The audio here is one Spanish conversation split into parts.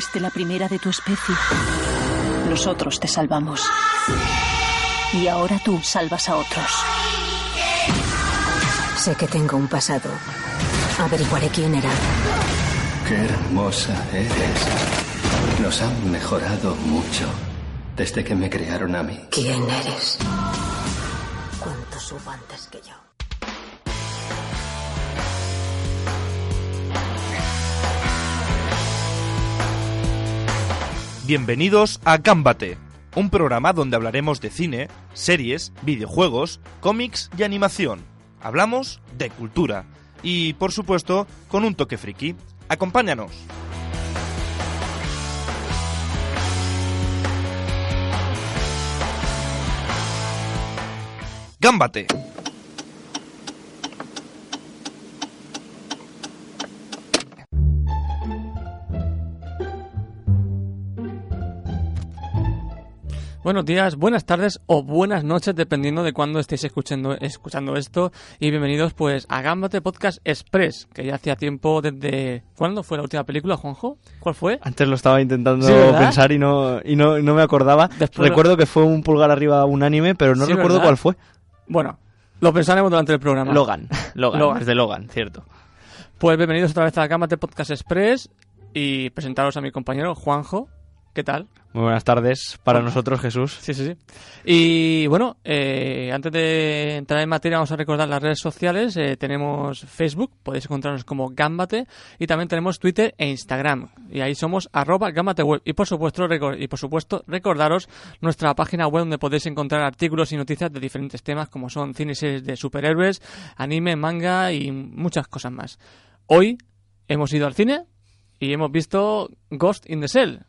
Fuiste la primera de tu especie. Nosotros te salvamos. Y ahora tú salvas a otros. Sé que tengo un pasado. Averiguaré quién era. Qué hermosa eres. Nos han mejorado mucho desde que me crearon a mí. ¿Quién eres? ¿Cuánto subo antes que yo? Bienvenidos a Gámbate, un programa donde hablaremos de cine, series, videojuegos, cómics y animación. Hablamos de cultura y, por supuesto, con un toque friki. Acompáñanos. Gámbate. Buenos días, buenas tardes o buenas noches, dependiendo de cuándo estéis escuchando, escuchando esto. Y bienvenidos pues a Gambate Podcast Express, que ya hacía tiempo desde... ¿Cuándo fue la última película, Juanjo? ¿Cuál fue? Antes lo estaba intentando pensar y no, y no, no me acordaba. Después- Recuerdo que fue un pulgar arriba unánime, pero no Sí, recuerdo ¿verdad? cuál fue. Bueno, lo pensaremos durante el programa. Logan. Logan, Logan. es de Logan, cierto. Pues bienvenidos otra vez a Gambate Podcast Express y presentaros a mi compañero Juanjo. ¿Qué tal? Muy buenas tardes para Hola. nosotros, Jesús. Sí, sí, sí. Y bueno, eh, antes de entrar en materia, vamos a recordar las redes sociales. Eh, tenemos Facebook, podéis encontrarnos como Gambate, y también tenemos Twitter e Instagram. Y ahí somos arroba Gambate Web. Y por supuesto, y por supuesto, recordaros nuestra página web donde podéis encontrar artículos y noticias de diferentes temas como son cine y series de superhéroes, anime, manga y muchas cosas más. Hoy hemos ido al cine y hemos visto Ghost in the Shell,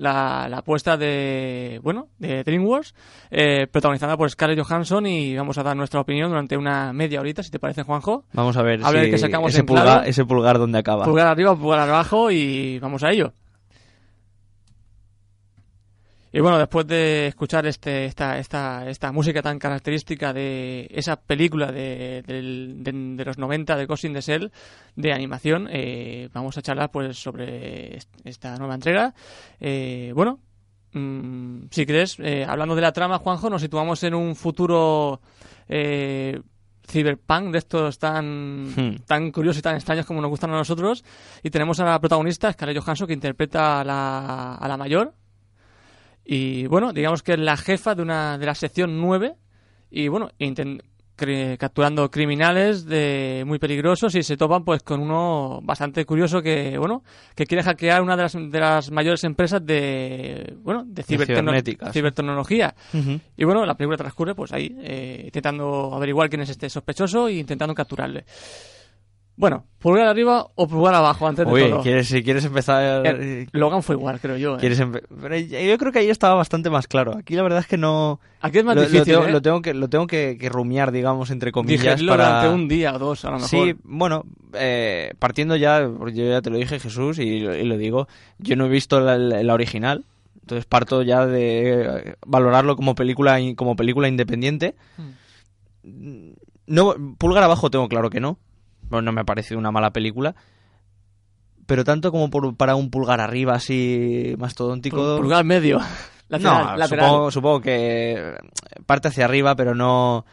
la, la apuesta de bueno de DreamWorks eh, protagonizada por Scarlett Johansson y vamos a dar nuestra opinión durante una media horita si te parece Juanjo Vamos a ver, A ver si qué sacamos ese, pulgar, claro. ese pulgar donde acaba. pulgar arriba pulgar abajo y vamos a ello y bueno después de escuchar este esta esta esta música tan característica de esa película de, del- de, de los 90 de Ghost in the Shell de animación eh, vamos a charlar pues sobre est- esta nueva entrega Eh, bueno Mm, si quieres, eh, hablando de la trama, Juanjo, nos situamos en un futuro eh, cyberpunk de estos tan, Hmm. tan curiosos y tan extraños como nos gustan a nosotros. Y tenemos a la protagonista, Scarlett Johansson, que interpreta a la, a la mayor. Y bueno, digamos que es la jefa de una de la sección 9. Y bueno, capturando criminales de muy peligrosos y se topan pues con uno bastante curioso que bueno que quiere hackear una de las, de las mayores empresas de bueno de, cibertecno- cibernéticas. cibertecnología Ujú. y bueno la película transcurre pues ahí eh, intentando averiguar quién es este sospechoso e intentando capturarle bueno pulgar arriba o pulgar abajo antes de Oye, todo ¿quieres, si quieres empezar... Eh, Logan fue igual creo yo eh. ¿quieres pero yo creo que ahí estaba bastante más claro. Aquí la verdad es que no... aquí es más lo, lo difícil tengo, ¿eh? lo tengo que, lo tengo que, que rumiar, digamos, entre comillas, para... durante un día o dos a lo mejor Sí, bueno, eh, partiendo ya, yo ya te lo dije Jesús y, lo- y lo digo, yo no he visto la, original, entonces parto ya de eh, valorarlo como película como película independiente. No, pulgar abajo tengo claro que no, bueno, no me ha parecido una mala película, pero tanto como por- para un pulgar arriba así mastodóntico. Pul- pulgar medio lateral, no, lateral. Supongo, supongo que parte hacia arriba, pero no,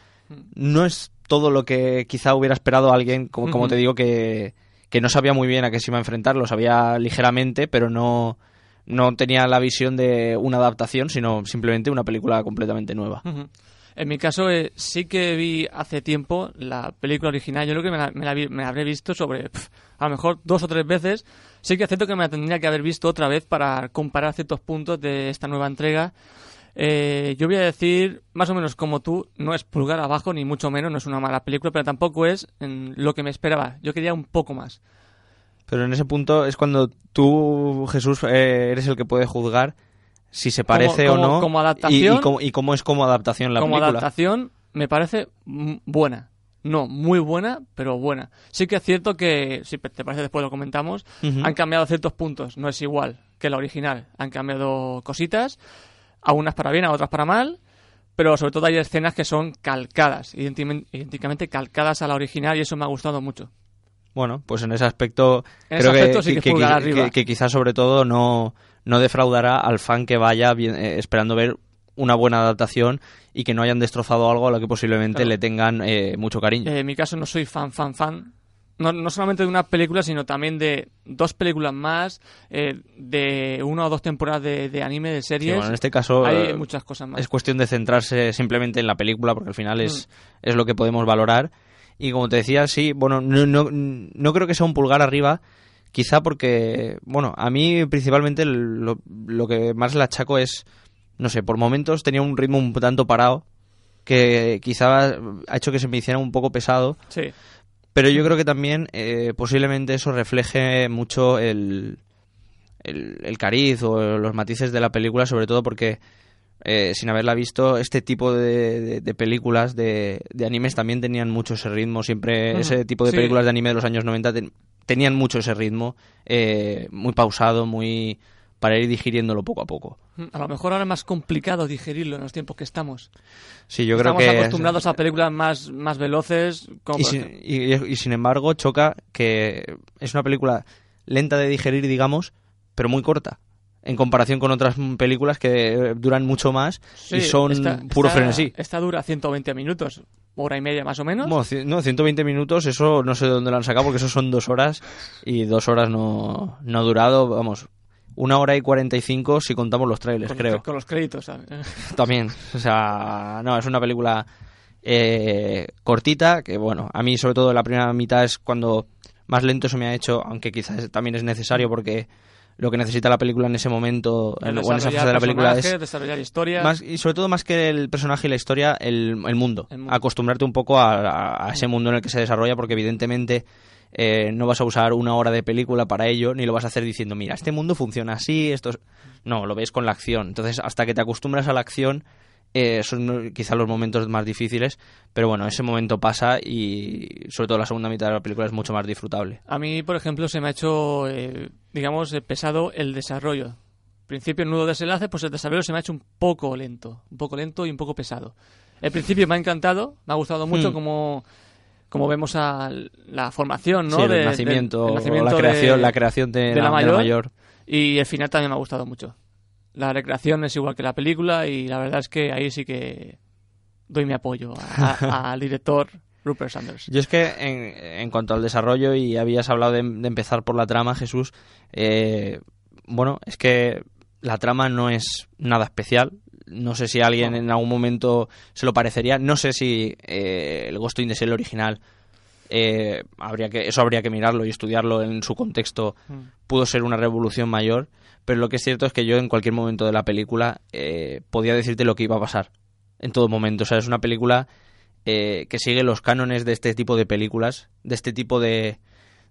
no es todo lo que quizá hubiera esperado alguien, como, como te digo, que, que no sabía muy bien a qué se iba a enfrentar, lo sabía ligeramente, pero no, no tenía la visión de una adaptación, sino simplemente una película completamente nueva. En mi caso, eh, sí que vi hace tiempo la película original. Yo creo que me la, me habré visto sobre, pf, a lo mejor, dos o tres veces. Sí que acepto que me la tendría que haber visto otra vez para comparar ciertos puntos de esta nueva entrega. Eh, yo voy a decir, más o menos como tú, no es pulgar abajo, ni mucho menos, no es una mala película, pero tampoco es mm, lo que me esperaba. Yo quería un poco más. Pero en ese punto es cuando tú, Jesús, eh, eres el que puede juzgar si se parece como- o no como y- adaptación- y, cómo, y cómo es como adaptación la como película. adaptación me parece buena. No, muy buena, pero buena. Sí que es cierto que, si te parece después lo comentamos, han cambiado ciertos puntos. No es igual que la original. Han cambiado cositas, a unas para bien, a otras para mal, pero sobre todo hay escenas que son calcadas, idénticamente calcadas a la original y eso me ha gustado mucho. Bueno, pues en ese aspecto En creo ese aspecto sí que quizás sobre todo no, no defraudará al fan que vaya bien- eh, esperando ver una buena adaptación y que no hayan destrozado algo a lo que posiblemente Claro. le tengan eh, mucho cariño. Eh, en mi caso no soy fan, fan, fan. No, no solamente de una película, sino también de dos películas más, eh, de una o dos temporadas de, de anime, de Sí, series. bueno, en este caso Hay eh, muchas cosas más. es cuestión de centrarse simplemente en la película porque al final es, Mm. es lo que podemos valorar. Y como te decía, sí, bueno, no, no, no creo que sea un pulgar arriba, quizá porque, bueno, a mí principalmente lo, lo que más le achaco es, no sé, por momentos tenía un ritmo un tanto parado que quizá ha hecho que se me hiciera un poco pesado, Sí. pero yo creo que también eh, posiblemente eso refleje mucho el, el, el cariz o los matices de la película, sobre todo porque eh, sin haberla visto, este tipo de, de- de películas, de, de animes, también tenían mucho ese ritmo. Siempre Mm, ese tipo de sí. películas de anime de los años 90 ten- tenían mucho ese ritmo, eh, muy pausado, muy para ir digiriéndolo poco a poco. A lo mejor ahora es más complicado digerirlo en los tiempos que estamos. Sí, yo creo estamos que... acostumbrados a películas más, más veloces. Como y, por sin, ejemplo- y- y sin embargo choca que es una película lenta de digerir, digamos, pero muy corta. En comparación con otras películas que eh, duran mucho más y son esta- puro esta- frenesí. Esta dura 120 minutos, hora y media más o menos. Ci- no, 120 minutos, eso no sé de dónde lo han sacado porque eso son dos horas y dos horas no, no ha durado, vamos, una hora y 45 si contamos los trailers, con, creo. con los créditos. ¿sabes? También, o sea, no, es una película eh, cortita, que bueno, a mí sobre todo la primera mitad es cuando más lento se me ha hecho, aunque quizás también es necesario porque lo que necesita la película en ese momento El o en esa fase de la película es desarrollar historia. más y sobre todo más que el personaje y la historia el, el mundo. El mundo. acostumbrarte un poco a, a- a ese mundo en el que se desarrolla porque evidentemente eh, no vas a usar una hora de película para ello ni lo vas a hacer diciendo mira este mundo funciona así esto es-". no lo ves con la acción entonces hasta que te acostumbras a la acción eh, son quizá los momentos más difíciles pero bueno ese momento pasa y sobre todo la segunda mitad de la película es mucho más disfrutable A mí, por ejemplo, se me ha hecho, eh, digamos, eh, pesado el desarrollo. Principio, nudo desenlace, pues el desarrollo se me ha hecho un poco lento. Un poco lento y un poco pesado. El principio me ha encantado, me ha gustado mucho Hmm. como, como vemos a la formación, ¿no? Sí, el De- nacimiento, del- el nacimiento la creación de- la creación de, de la, de la mayor. mayor Y el final también me ha gustado mucho. La recreación es igual que la película y la verdad es que ahí sí que doy mi apoyo al director Rupert Sanders. Yo es que en, en cuanto al desarrollo, y habías hablado de, de empezar por la trama, Jesús, eh, bueno, es que la trama no es nada especial. No sé si a alguien en algún momento se lo parecería. No sé si eh, el Ghost in the Shell original, eh, habría que, eso habría que mirarlo y estudiarlo en su contexto. Pudo ser una revolución mayor. Pero lo que es cierto es que yo en cualquier momento de la película eh, podía decirte lo que iba a pasar. En todo momento. O sea, es una película eh, que sigue los cánones de este tipo de películas, de este tipo de,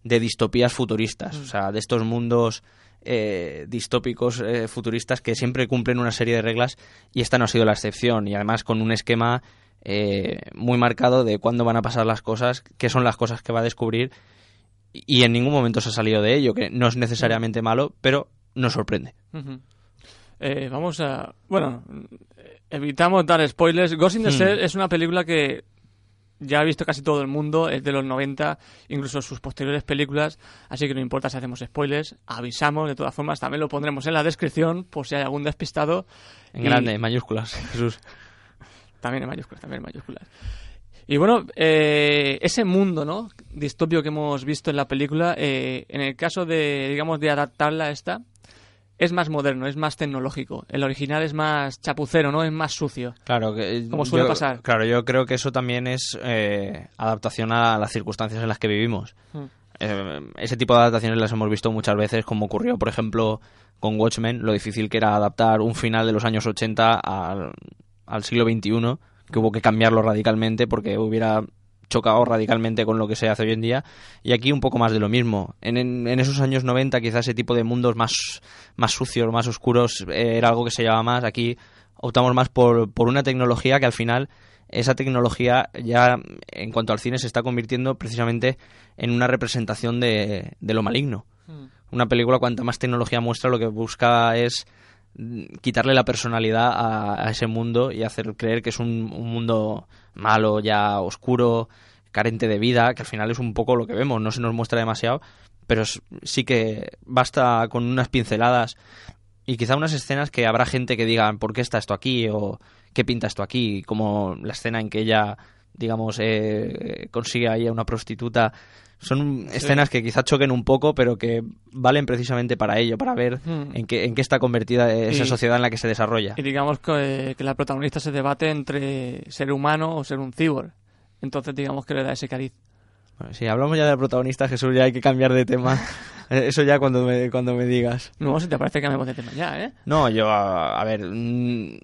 de distopías futuristas, o sea, de estos mundos eh, distópicos eh, futuristas que siempre cumplen una serie de reglas y esta no ha sido la excepción y además con un esquema eh, muy marcado de cuándo van a pasar las cosas, qué son las cosas que va a descubrir y, y en ningún momento se ha salido de ello, que no es necesariamente malo, pero nos sorprende. Eh, vamos a. Bueno, evitamos dar spoilers. Ghost in the Hmm. Shell es una película que ya ha visto casi todo el mundo, es de los 90, incluso sus posteriores películas, así que no importa si hacemos spoilers, avisamos de todas formas, también lo pondremos en la descripción por si hay algún despistado. En Y- grande, en mayúsculas, Jesús. También en mayúsculas, también en mayúsculas. Y bueno, eh, ese mundo, ¿no? Distopio que hemos visto en la película, eh, en el caso de, digamos, de adaptarla a esta, es más moderno, es más tecnológico. El original es más chapucero, ¿no? Es más sucio. Claro, que Como suele yo- pasar. Claro, yo creo que eso también es eh, adaptación a las circunstancias en las que vivimos. Mm. Eh, ese tipo de adaptaciones las hemos visto muchas veces, como ocurrió, por ejemplo, con Watchmen, lo difícil que era adaptar un final de los años 80 al, al siglo XXI, que hubo que cambiarlo radicalmente porque hubiera chocado radicalmente con lo que se hace hoy en día. Y aquí un poco más de lo mismo. En, en- en esos años 90 quizás ese tipo de mundos más, más sucios, más oscuros, eh, era algo que se llevaba más. Aquí optamos más por, por una tecnología que al final esa tecnología ya en cuanto al cine se está convirtiendo precisamente en una representación de, de lo maligno. Una película cuanta más tecnología muestra lo que busca es quitarle la personalidad a, ese mundo y hacer creer que es un, un mundo malo, ya oscuro, carente de vida, que al final es un poco lo que vemos, no se nos muestra demasiado, pero sí que basta con unas pinceladas y quizá unas escenas que habrá gente que diga ¿por qué está esto aquí? o ¿qué pinta esto aquí? como la escena en que ella digamos eh, consigue ahí a una prostituta son escenas que quizá choquen un poco pero que valen precisamente para ello para ver Mm. en qué, en qué está convertida esa Y- sociedad en la que se desarrolla Y digamos que, que la protagonista se debate entre ser humano o ser un cyborg. Entonces digamos que le da ese cariz. Bueno, si hablamos ya de la protagonista Jesús ya hay que cambiar de tema Eh, eso ya cuando me, cuando me digas No, si te parece que me de tema ya, ¿eh? No, yo, a, a ver, mm,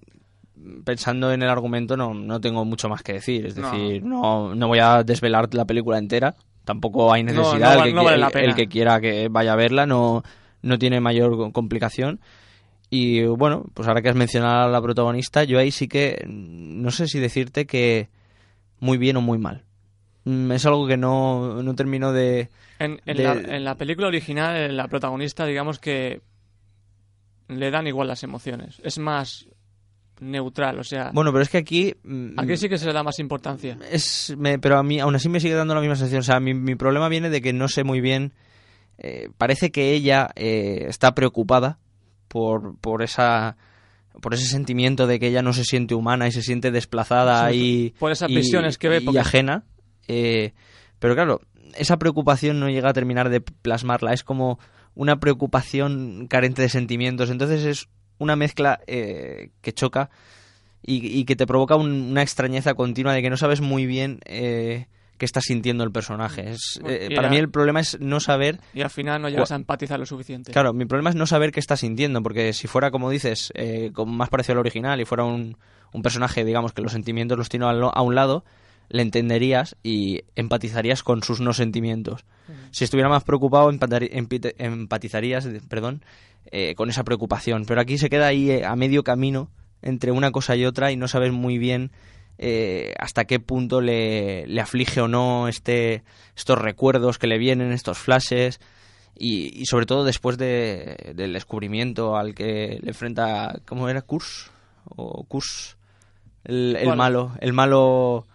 pensando en el argumento no, no tengo mucho más que decir. Es decir, no, no voy a desvelar la película entera. Tampoco hay necesidad. no el, que, no vale el- que quiera que vaya a verla no, no tiene mayor co- complicación. Y bueno, pues ahora que has mencionado a la protagonista, yo ahí sí que no sé si decirte que muy bien o muy mal. Mm, Es algo que no, no termino de... En, en De- la, en la película original, la protagonista, digamos que le dan igual las emociones. Es más neutral, o sea, Bueno, pero es que aquí... mm, aquí sí que se le da más importancia. es me- pero a mí aún así me sigue dando la misma sensación. O sea mi, mi problema viene de que no sé muy bien eh, parece que ella eh, está preocupada por por esa por ese sentimiento de que ella no se siente humana y se siente desplazada Sí, y por esas y- visiones que ve, y porque- ajena. Eh, pero claro esa preocupación no llega a terminar de plasmarla. Es como una preocupación carente de sentimientos. Entonces es una mezcla eh, que choca y, y que te provoca un- una extrañeza continua de que no sabes muy bien eh, qué está sintiendo el personaje. Es, eh, para a- mí el problema es no saber... Y al final no llegas a empatizar lo suficiente. Claro, mi problema es no saber qué está sintiendo, porque si fuera, como dices, eh, más parecido al original y fuera un, un personaje, digamos, que los sentimientos los tiene a un lado, le entenderías y empatizarías con sus no sentimientos. Si estuviera más preocupado, empatizarías perdón, eh, con esa preocupación. Pero aquí se queda ahí eh, a medio camino entre una cosa y otra y no sabes muy bien eh, hasta qué punto le, le aflige o no este, estos recuerdos que le vienen, estos flashes. Y, y sobre todo después de, del descubrimiento al que le enfrenta, ¿cómo era? Kurs o Kurs, el, malo, el malo,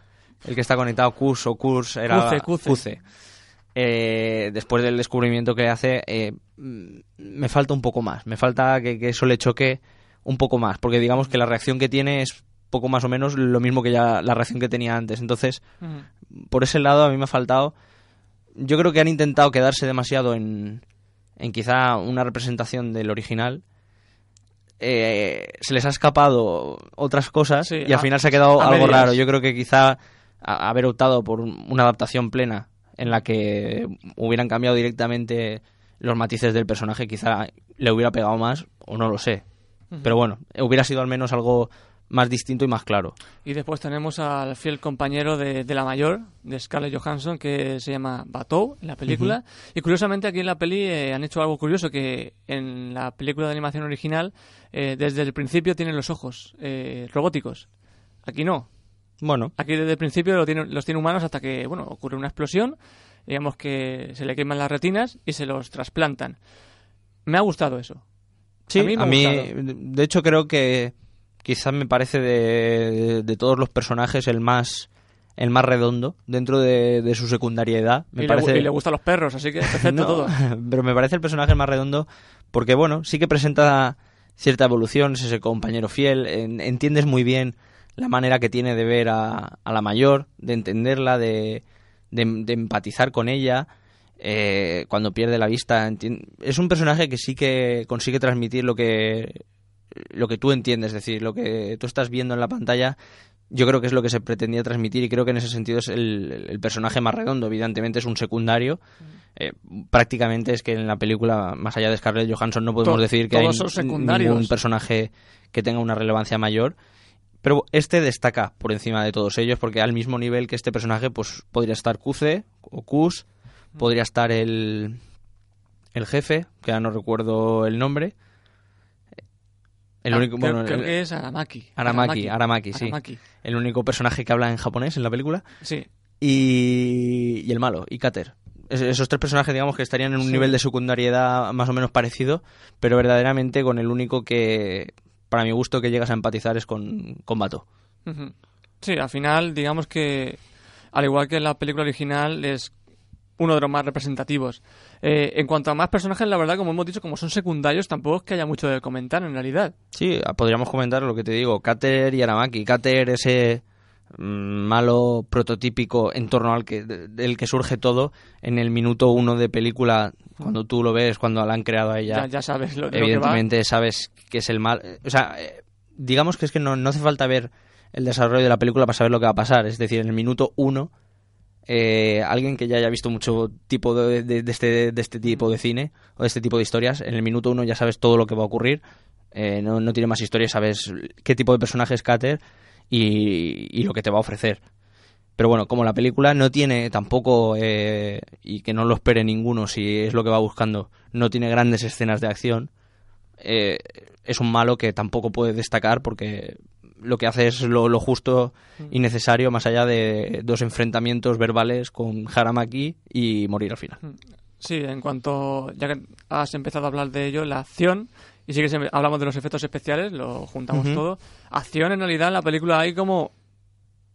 el que está conectado, Kurs o Kurs era. Kuze. Eh, después del descubrimiento que hace, eh, me falta un poco más, me falta que, que eso le choque un poco más, porque digamos que la reacción que tiene es poco más o menos lo mismo que ya la reacción que tenía antes. Entonces, por ese lado a mí me ha faltado. Yo creo que han intentado quedarse demasiado en, en quizá una representación del original. Eh, se les ha escapado otras cosas Sí, y al a- final se ha quedado algo medias. raro. Yo creo que quizá haber optado por un- una adaptación plena en la que hubieran cambiado directamente los matices del personaje, quizá le hubiera pegado más o no lo sé. Pero bueno, hubiera sido al menos algo más distinto y más claro. Y después tenemos al fiel compañero de, de la mayor, de Scarlett Johansson, que se llama Batou en la película. Y curiosamente aquí en la peli eh, han hecho algo curioso, que en la película de animación original, eh, desde el principio tienen los ojos eh, robóticos. Aquí no. Bueno, Aquí desde el principio lo tienen- los tiene humanos hasta que, bueno, ocurre una explosión, digamos que se le queman las retinas y se los trasplantan. Me ha gustado eso. Sí, A mí me ha gustado. de hecho creo que quizás me parece de, de todos los personajes el más el más redondo dentro de, de su secundariedad. Me y, parece le, y le gustan los perros, así que perfecto No, todo. pero me parece el personaje más redondo porque bueno, sí que presenta cierta evolución, es ese compañero fiel, en- entiendes muy bien la manera que tiene de ver a, a la mayor, de entenderla, de, de, de empatizar con ella. eh, cuando pierde la vista es un personaje que sí que consigue transmitir lo que lo que tú entiendes, es decir, lo que tú estás viendo en la pantalla, yo creo que es lo que se pretendía transmitir y creo que en ese sentido es el, el personaje más redondo. Evidentemente es un secundario. Eh, prácticamente es que en la película, más allá de Scarlett Johansson, no podemos To- decir que hay ningún personaje que tenga una relevancia mayor. Pero este destaca por encima de todos ellos porque al mismo nivel que este personaje, pues podría estar Kuze o Kus, podría estar el, el jefe, que ahora no recuerdo el nombre. El Ah, único, creo, bueno, creo el- que es Aramaki. Aramaki, Aramaki, sí. Aramaki. el único personaje que habla en japonés en la película. Sí. Y, y el malo, y Kater. Es- Esos tres personajes, digamos, que estarían en un Sí. nivel de secundariedad más o menos parecido, pero verdaderamente con el único que, para mi gusto, que llegas a empatizar es con, con Bato. Sí, al final, digamos que al igual que en la película original es uno de los más representativos. Eh, en cuanto a más personajes, la verdad, como hemos dicho, como son secundarios, tampoco es que haya mucho de comentar en realidad. Sí, podríamos comentar lo que te digo, Kater y Aramaki. Kater, ese malo prototípico en torno al que del que surge todo en el minuto uno de película cuando tú lo ves cuando la han creado a ella. Ya, ya sabes lo, de evidentemente lo que sabes que es el mal o sea eh, digamos que es que no, no hace falta ver el desarrollo de la película para saber lo que va a pasar. Es decir en el minuto uno eh, alguien que ya haya visto mucho tipo de, de- de este, de este tipo de cine o de este tipo de historias, en el minuto uno ya sabes todo lo que va a ocurrir. Eh, no, no tiene más historia, sabes qué tipo de personaje es Cater y, y lo que te va a ofrecer. Pero bueno, como la película no tiene tampoco, eh, y que no lo espere ninguno si es lo que va buscando, no tiene grandes escenas de acción, eh, es un malo que tampoco puede destacar porque lo que hace es lo, lo justo y necesario más allá de dos enfrentamientos verbales con Haramaki y morir al final. Sí, en cuanto, ya que has empezado a hablar de ello, la acción, y sí que se- hablamos de los efectos especiales, lo juntamos todo. Acción, en realidad, en la película hay como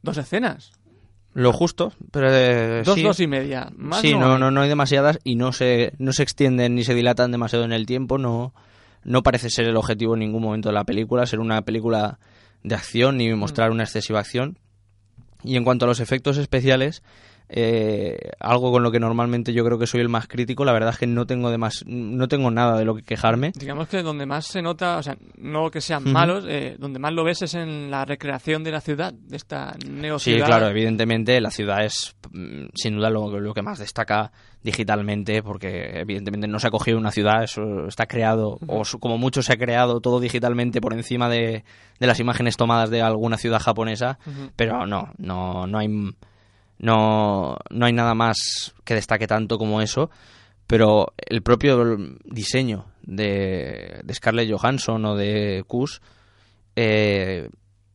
dos escenas. Lo justo, pero eh, Dos, sí. dos y media. Más sí, no, no, hay. no, no hay demasiadas y no se, no se extienden ni se dilatan demasiado en el tiempo. No, no parece ser el objetivo en ningún momento de la película, ser una película de acción ni mostrar una excesiva acción. Y en cuanto a los efectos especiales, eh, algo con lo que normalmente yo creo que soy el más crítico, la verdad es que no tengo, de más, no tengo nada de lo que quejarme. Digamos que donde más se nota, o sea, no que sean malos, eh, donde más lo ves es en la recreación de la ciudad, de esta Sí, neociudad. claro, evidentemente la ciudad es mm, sin duda lo, lo que más destaca digitalmente, porque evidentemente no se ha cogido una ciudad, eso está creado, o su- como mucho se ha creado todo digitalmente por encima de, de las imágenes tomadas de alguna ciudad japonesa, pero no, no, no hay no, no hay nada más que destaque tanto como eso, pero el propio diseño de, de Scarlett Johansson o de Kus eh,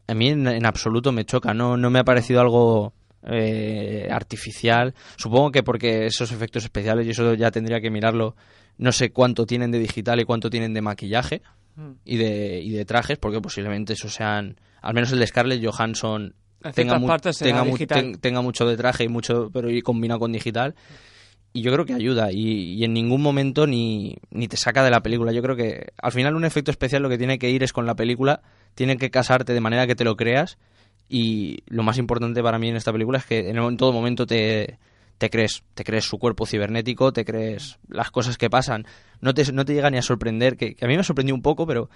a mí en, en absoluto me choca, no, no me ha parecido algo eh, artificial. Supongo que porque esos efectos especiales, y eso ya tendría que mirarlo, no sé cuánto tienen de digital y cuánto tienen de maquillaje Mm. y de, y de trajes, porque posiblemente eso sean, al menos el de Scarlett Johansson En tenga, mu- partes tenga, mu- ten- tenga mucho de traje y mucho, pero y combinado con digital. Y yo creo que ayuda y, y en ningún momento ni, ni te saca de la película. Yo creo que al final un efecto especial lo que tiene que ir es con la película, tiene que casarte de manera que te lo creas y lo más importante para mí en esta película es que en, en todo momento te, te crees, te crees su cuerpo cibernético, te crees las cosas que pasan. No te, no te llega ni a sorprender, que, que a mí me sorprendió un poco, pero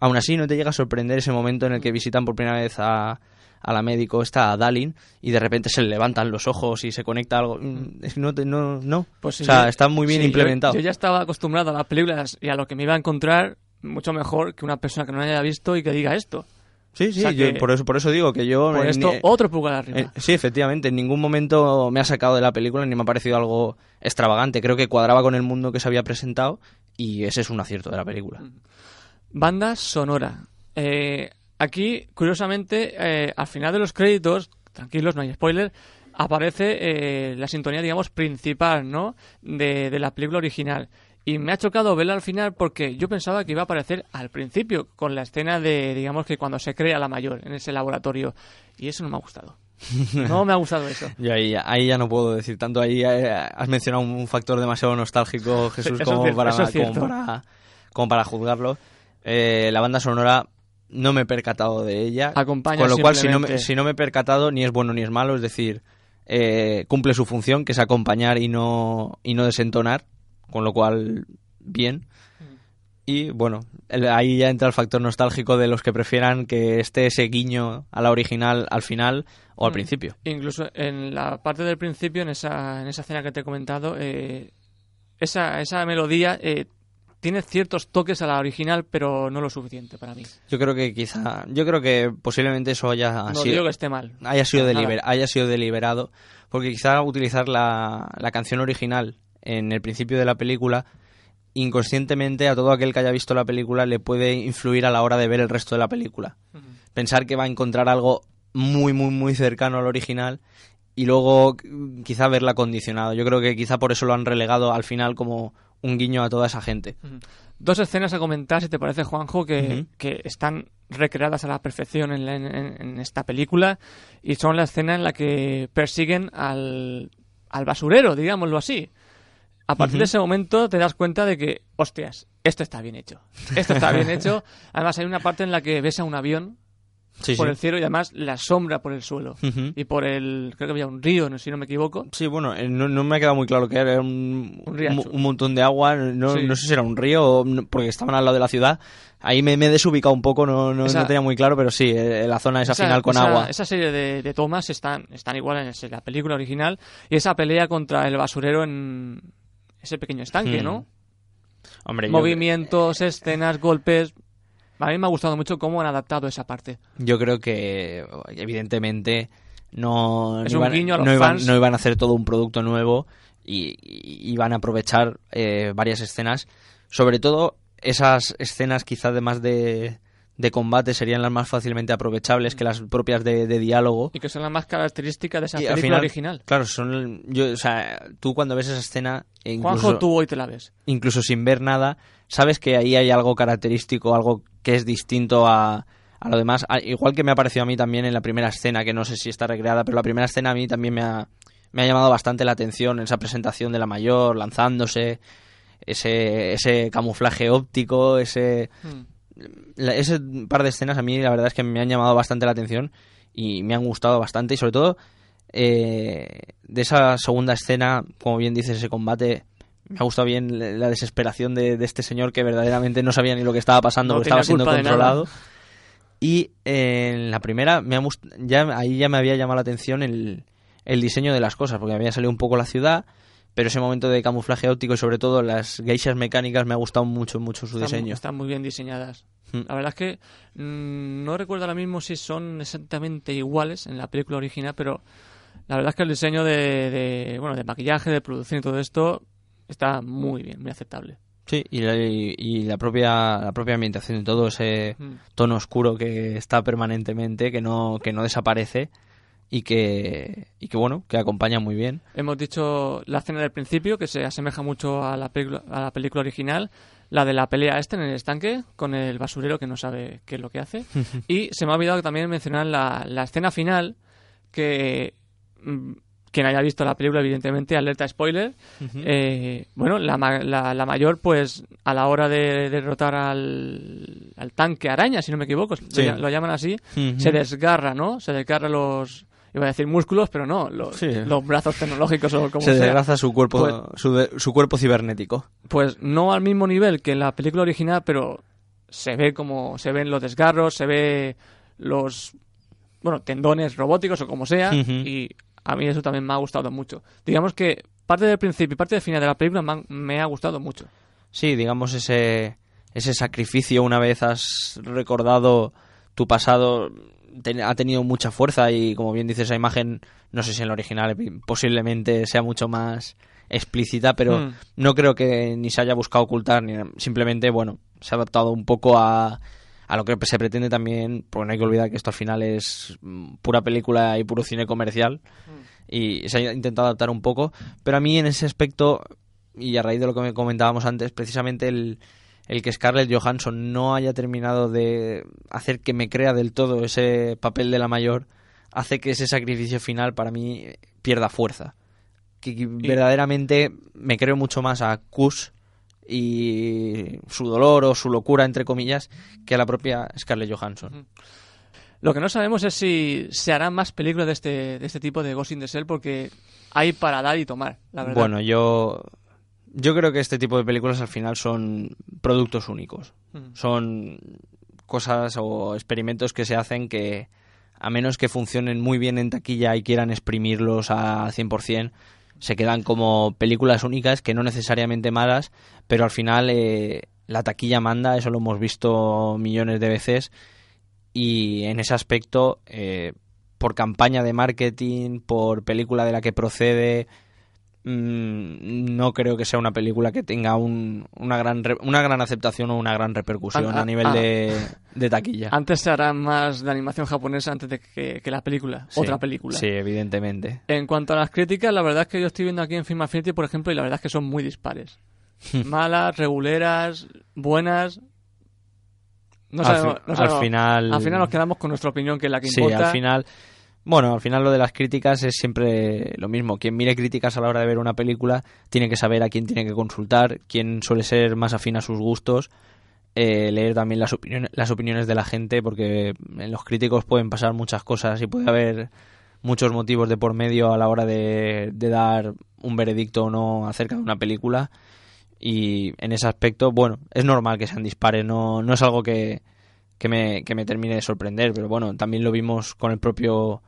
aún así no te llega a sorprender ese momento en el que visitan por primera vez a, a la médico, esta a Dalin, y de repente se le levantan los ojos y se conecta algo. No, no, no. Pues sí, o sea, está muy bien sí, implementado. Yo, ya estaba acostumbrado a las películas y a lo que me iba a encontrar mucho mejor que una persona que no haya visto y que diga esto. Sí, sí, o sea yo que- por, eso, por eso digo que yo... Por esto, eh, otro pulgar arriba. Eh, sí, efectivamente, en ningún momento me ha sacado de la película ni me ha parecido algo extravagante. Creo que cuadraba con el mundo que se había presentado y ese es un acierto de la película. Banda sonora. Eh, aquí, curiosamente, eh, al final de los créditos, tranquilos, no hay spoiler, aparece eh, la sintonía, digamos, principal, ¿no? De, de la película original. Y me ha chocado verla al final porque yo pensaba que iba a aparecer al principio, con la escena de, digamos, que cuando se crea la mayor en ese laboratorio. Y eso no me ha gustado. No me ha gustado eso. Y ahí, ya- ahí ya no puedo decir tanto. Ahí eh, has mencionado un factor demasiado nostálgico, Jesús, como, cierto, para, como, para, como para juzgarlo. Eh, la banda sonora no me he percatado de ella. Acompaña Con lo cual, si no, me, si no me he percatado, ni es bueno ni es malo. Es decir, eh, cumple su función, que es acompañar y no, y no desentonar. Con lo cual, bien. Y bueno, el- ahí ya entra el factor nostálgico de los que prefieran que esté ese guiño a la original al final o al Mm. principio. Incluso en la parte del principio, en esa, en esa escena que te he comentado, eh, esa, esa melodía eh, tiene ciertos toques a la original, pero no lo suficiente para mí. Yo creo que quizá, yo creo que posiblemente eso haya no sido, digo que esté mal. haya sido, deliber- haya sido deliberado, porque quizá utilizar la, la canción original en el principio de la película, inconscientemente a todo aquel que haya visto la película le puede influir a la hora de ver el resto de la película. Pensar que va a encontrar algo muy, muy, muy cercano al original y luego quizá verla condicionado. Yo creo que quizá por eso lo han relegado al final como un guiño a toda esa gente. Dos escenas a comentar, si te parece, Juanjo, que, Ujú. que están recreadas a la perfección en, la- en- en esta película y son la escena en la que persiguen al, al basurero, digámoslo así. A partir de ese momento te das cuenta de que, hostias, esto está bien hecho. Esto está bien hecho. Además hay una parte en la que ves a un avión Sí, por sí. el cielo y además la sombra por el suelo. Y por el, creo que había un río, no si no me equivoco. Sí, bueno, eh, no, no me ha quedado muy claro que era un, Un montón de agua, no, Sí. no sé si era un río o porque estaban al lado de la ciudad. Ahí me, me he desubicado un poco, no, no, Esa- no tenía muy claro, pero sí, eh, la zona esa, final con esa- agua. Esa serie de, de tomas están, están igual en ese- la película original y esa pelea contra el basurero en ese pequeño estanque, Hmm. ¿no? Hombre, yo, Movimientos, escenas, golpes. A mí me ha gustado mucho cómo han adaptado esa parte. yo creo que evidentemente no, Es no iban, a los no iban- fans. no iban a hacer todo un producto nuevo y, y iban a aprovechar eh, varias escenas. Sobre todo esas escenas quizás de más de, de combate serían las más fácilmente aprovechables que las propias de, de diálogo. Y que son las más características de esa Y al final, original. Claro, son yo, o sea, tú cuando ves esa escena, e incluso, Juanjo, tú hoy te la ves. incluso sin ver nada, sabes que ahí hay algo característico, algo que es distinto a, a lo demás. A- Igual que me ha parecido a mí también en la primera escena, que no sé si está recreada, pero la primera escena a mí también me ha, me ha llamado bastante la atención esa presentación de la mayor, lanzándose, ese, ese camuflaje óptico, ese, Hmm. La- ese par de escenas a mí la verdad es que me han llamado bastante la atención y me han gustado bastante y sobre todo eh, de esa segunda escena, como bien dices, ese combate, me ha gustado bien la desesperación de, de este señor que verdaderamente no sabía ni lo que estaba pasando No porque estaba siendo controlado. Y eh, en la primera, me ha ya, ahí ya me había llamado la atención el, el diseño de las cosas, porque había salido un poco la ciudad, pero ese momento de camuflaje óptico y sobre todo las geishas mecánicas me ha gustado mucho, mucho su Están, diseño. están muy bien diseñadas. Hmm. La verdad es que mm, no recuerdo ahora mismo si son exactamente iguales en la película original, pero la verdad es que el diseño de, de, bueno de maquillaje, de producción y todo esto está muy bien, muy aceptable. Sí, y la, y- y la propia la propia ambientación y todo ese Mm. tono oscuro que está permanentemente, que no que no desaparece y que y que bueno, que acompaña muy bien. Hemos dicho la escena del principio, que se asemeja mucho a la, película, a la película original, la de la pelea esta en el estanque con el basurero que no sabe qué es lo que hace. y se me ha olvidado también mencionar la, la escena final, que mm, quien haya visto la película, evidentemente, alerta spoiler. eh, bueno, la, la, la mayor, pues a la hora de derrotar al, al tanque araña, si no me equivoco, lo Sí. lo llaman así, se desgarra, ¿no? Se desgarra los... Iba a decir músculos, pero no, los, Sí. los brazos tecnológicos o como Se sea. desgraza su cuerpo Pues- su, de- su cuerpo cibernético. Pues no al mismo nivel que en la película original, pero se ve como se ven los desgarros, se ve los bueno, tendones robóticos o como sea y a mí eso también me ha gustado mucho. Digamos que parte del principio y parte del final de la película me, han- me ha gustado mucho. Sí, digamos ese ese sacrificio una vez has recordado tu pasado ha tenido mucha fuerza y como bien dices esa imagen no sé si en la original posiblemente sea mucho más explícita pero Mm. no creo que ni se haya buscado ocultar ni simplemente bueno se ha adaptado un poco a a lo que se pretende también porque no hay que olvidar que esto al final es mm, pura película y puro cine comercial y se ha intentado adaptar un poco pero a mí en ese aspecto y a raíz de lo que me comentábamos antes precisamente el el que Scarlett Johansson no haya terminado de hacer que me crea del todo ese papel de la mayor hace que ese sacrificio final para mí pierda fuerza. Que verdaderamente me creo mucho más a Kush y su dolor o su locura, entre comillas, que a la propia Scarlett Johansson. Lo que no sabemos es si se harán más películas de este, de este tipo de Ghost in the Shell porque hay para dar y tomar, la verdad. Bueno, yo, yo creo que este tipo de películas al final son productos únicos. Mm. Son cosas o experimentos que se hacen que, a menos que funcionen muy bien en taquilla y quieran exprimirlos a 100%, se quedan como películas únicas que no necesariamente malas, pero al final eh, la taquilla manda, eso lo hemos visto millones de veces, y en ese aspecto, eh, por campaña de marketing, por película de la que procede, no creo que sea una película que tenga un- una, gran re- una gran aceptación o una gran repercusión Ah, ah, a nivel ah. de, de taquilla. Antes se hará más de animación japonesa antes de que, que la película, Sí, otra película. Sí, evidentemente. En cuanto a las críticas, la verdad es que yo estoy viendo aquí en Film Affinity, por ejemplo, y la verdad es que son muy dispares. Malas, reguleras, buenas. No Al sabemos- fi- no al sabemos. final- Al final nos quedamos con nuestra opinión, que es la que Sí, importa. al final. Bueno, al final lo de las críticas es siempre lo mismo. Quien mire críticas a la hora de ver una película tiene que saber a quién tiene que consultar, quién suele ser más afín a sus gustos, eh, leer también las opiniones, las opiniones de la gente, porque en los críticos pueden pasar muchas cosas y puede haber muchos motivos de por medio a la hora de, de dar un veredicto o no acerca de una película. Y en ese aspecto, bueno, es normal que sean dispares, no, no es algo que, que me, que me termine de sorprender, pero bueno, también lo vimos con el propio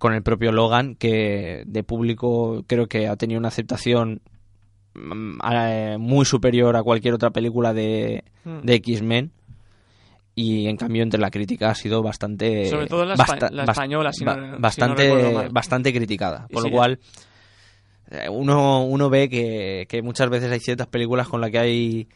con el propio Logan, que de público creo que ha tenido una aceptación mm, eh, muy superior a cualquier otra película de, Mm. de X-Men. Y en cambio entre la crítica ha sido bastante Sobre todo la basta- española, si no- ba- si no bastante bastante criticada sí, lo cual eh, uno, uno ve que, que muchas veces hay ciertas películas con las que hay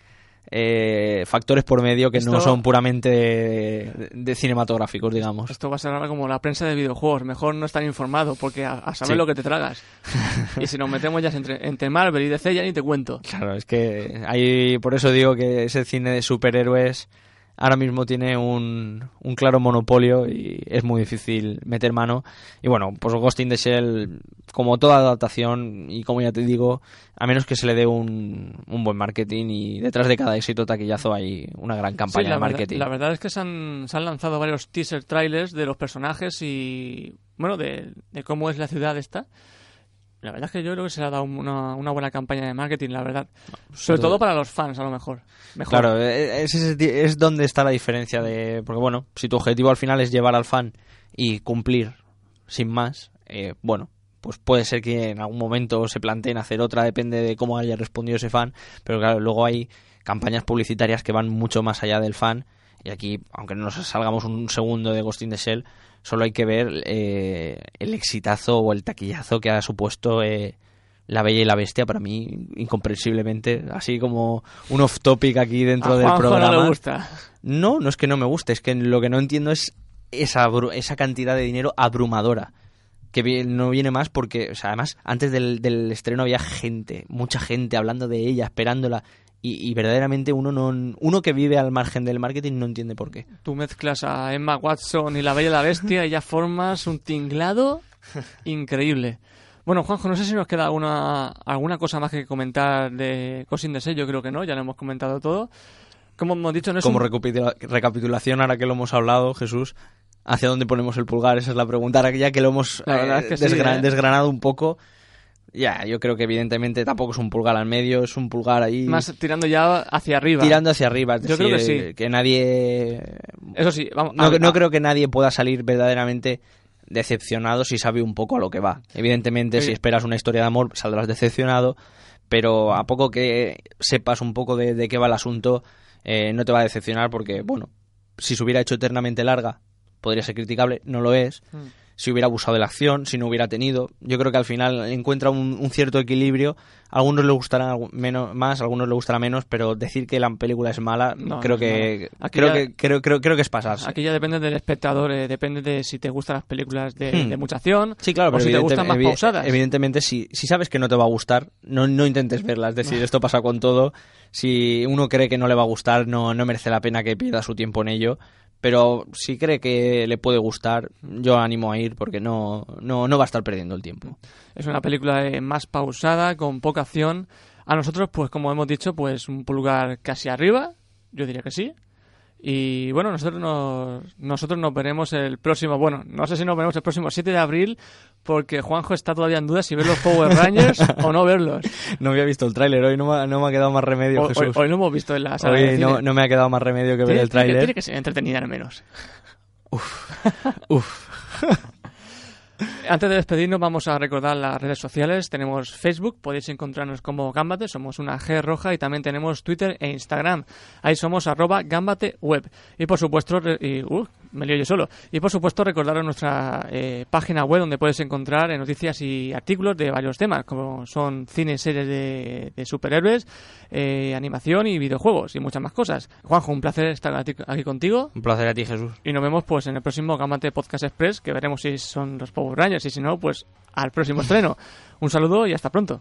eh, factores por medio que no son puramente de, de cinematográficos, digamos. Esto va a ser ahora como la prensa de videojuegos. Mejor no estar informado, porque a, a saber Sí. lo que te tragas. y si nos metemos ya entre, entre Marvel y DC, ya ni te cuento. Claro, es que hay, por eso digo que ese cine de superhéroes ahora mismo tiene un, un claro monopolio y es muy difícil meter mano. Y bueno, pues Ghost in the Shell, como toda adaptación, y como ya te digo, a menos que se le dé un, un buen marketing y detrás de cada éxito taquillazo hay una gran campaña Sí, de verdad- marketing. la verdad es que se han, se han lanzado varios teaser trailers de los personajes y, bueno, de, de cómo es la ciudad esta. La verdad es que yo creo que se le ha dado una, una buena campaña de marketing, la verdad. Sobre todo para los fans, a lo mejor. Mejor. Claro, eh, es, es, es donde está la diferencia de... Porque bueno, si tu objetivo al final es llevar al fan y cumplir sin más, eh, bueno, pues puede ser que en algún momento se planteen hacer otra, depende de cómo haya respondido ese fan, pero claro, luego hay campañas publicitarias que van mucho más allá del fan y aquí, aunque no nos salgamos un segundo de Ghost in the Shell, solo hay que ver eh, el exitazo o el taquillazo que ha supuesto eh, La Bella y la Bestia para mí, incomprensiblemente, así como un off topic aquí dentro a del programa. no le gusta. No, no es que no me guste, es que lo que no entiendo es esa, esa cantidad de dinero abrumadora. Que no viene más porque, o sea, además, antes del, del estreno había gente, mucha gente hablando de ella, esperándola. Y, y verdaderamente uno no uno que vive al margen del marketing no entiende por qué. Tú mezclas a Emma Watson y la Bella y la Bestia y ya formas un tinglado increíble. Bueno, Juanjo, no sé si nos queda alguna, alguna cosa más que comentar de Cosin de Sello, creo que no, ya lo hemos comentado todo. Como hemos dicho, no es Como un- recapitula- recapitulación, ahora que lo hemos hablado, Jesús, ¿hacia dónde ponemos el pulgar? Esa es la pregunta. Ahora que ya que lo hemos eh, es que sí, desgra- ¿eh? desgranado un poco, ya, yo creo que evidentemente tampoco es un pulgar al medio, es un pulgar ahí más tirando ya hacia arriba. tirando hacia arriba. es Yo creo que decir, sí. Que nadie... Eso sí, vamos. No, a- no creo que nadie pueda salir verdaderamente decepcionado si sabe un poco a lo que va. Evidentemente, si esperas una historia de amor, saldrás decepcionado, pero a poco que sepas un poco de, de qué va el asunto, eh, no te va a decepcionar porque, bueno, si se hubiera hecho eternamente larga, podría ser criticable, no lo es. Mm. Si hubiera abusado de la acción, si no hubiera tenido. Yo creo que al final encuentra un, un cierto equilibrio. A algunos les gustará menos, más, a algunos les gustará menos, pero decir que la película es mala, No, creo, no que, creo, ya- que, creo, creo, creo que es pasarse. Aquí ya depende del espectador, eh, depende de si te gustan las películas de, Hmm. de mucha acción Sí, claro, o pero si te gustan más evi- pausadas. Evidentemente, si, si sabes que no te va a gustar, no, no intentes verla. Es decir, esto pasa con todo. Si uno cree que no le va a gustar, no, no merece la pena que pierda su tiempo en ello. Pero si cree que le puede gustar, yo animo a ir porque no, no, no va a estar perdiendo el tiempo. Es una película eh, más pausada, con poca acción. A nosotros, pues como hemos dicho, pues un pulgar casi arriba, yo diría que sí. Y bueno, nosotros nos, nosotros nos veremos el próximo, bueno, no sé si nos veremos el próximo 7 de abril, porque Juanjo está todavía en duda si ver los Power Rangers o no verlos. No había visto el tráiler, hoy no me, ha- no me ha quedado más remedio, Hoy, hoy- Jesús. hoy lo hemos visto en la sala de Hoy cine. no, no me ha quedado más remedio que ver el tráiler. Tiene que ser entretenida al menos. Uf. Antes de despedirnos vamos a recordar las redes sociales. Tenemos Facebook, podéis encontrarnos como Gambate, somos una G roja y también tenemos Twitter e Instagram. Ahí somos arroba Gambate Web. Y por supuesto, y, uh, me lío yo solo. Y por supuesto recordaros nuestra eh, página web donde puedes encontrar eh, noticias y artículos de varios temas, como son cine, series de, de superhéroes, eh, animación y videojuegos y muchas más cosas. Juanjo, un placer estar aquí- contigo. Un placer a ti, Jesús. Y nos vemos pues en el próximo Gambate Podcast Express, que veremos si son los Power Rangers y si no, pues al próximo estreno. Un saludo y hasta pronto.